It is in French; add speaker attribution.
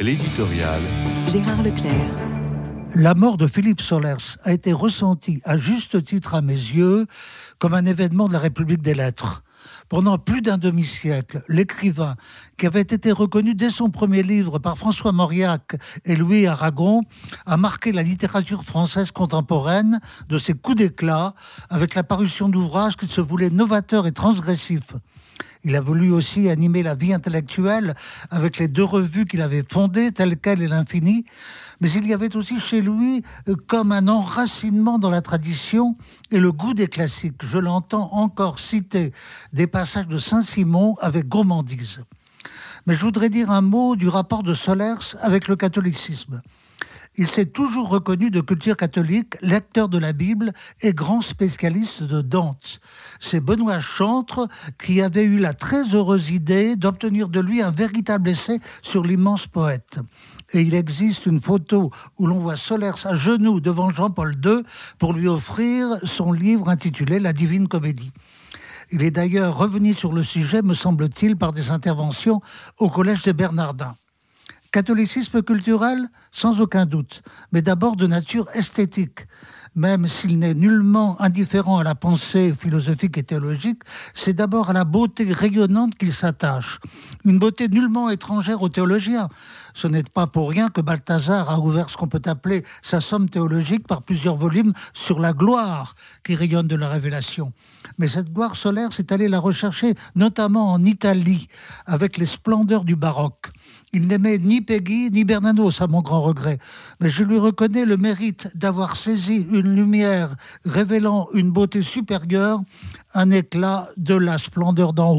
Speaker 1: L'éditorial.
Speaker 2: Gérard Leclerc.
Speaker 3: La mort de Philippe Solers a été ressentie, à juste titre à mes yeux, comme un événement de la République des lettres. Pendant plus d'un demi-siècle, l'écrivain, qui avait été reconnu dès son premier livre par François Mauriac et Louis Aragon, a marqué la littérature française contemporaine de ses coups d'éclat avec la parution d'ouvrages qui se voulaient novateurs et transgressifs. Il a voulu aussi animer la vie intellectuelle avec les deux revues qu'il avait fondées, telles quelles et l'infini. Mais il y avait aussi chez lui euh, comme un enracinement dans la tradition et le goût des classiques. Je l'entends encore citer des passages de Saint-Simon avec gourmandise. Mais je voudrais dire un mot du rapport de Solers avec le catholicisme. Il s'est toujours reconnu de culture catholique, lecteur de la Bible et grand spécialiste de Dante. C'est Benoît Chantre qui avait eu la très heureuse idée d'obtenir de lui un véritable essai sur l'immense poète. Et il existe une photo où l'on voit Solers à genoux devant Jean-Paul II pour lui offrir son livre intitulé La Divine Comédie. Il est d'ailleurs revenu sur le sujet, me semble-t-il, par des interventions au Collège des Bernardins. Catholicisme culturel, sans aucun doute, mais d'abord de nature esthétique. Même s'il n'est nullement indifférent à la pensée philosophique et théologique, c'est d'abord à la beauté rayonnante qu'il s'attache. Une beauté nullement étrangère aux théologiens. Ce n'est pas pour rien que Balthazar a ouvert ce qu'on peut appeler sa somme théologique par plusieurs volumes sur la gloire qui rayonne de la révélation. Mais cette gloire solaire, c'est allé la rechercher notamment en Italie, avec les splendeurs du baroque. Il n'aimait ni Peggy ni Bernanos, à mon grand regret. Mais je lui reconnais le mérite d'avoir saisi une lumière révélant une beauté supérieure, un éclat de la splendeur d'en haut.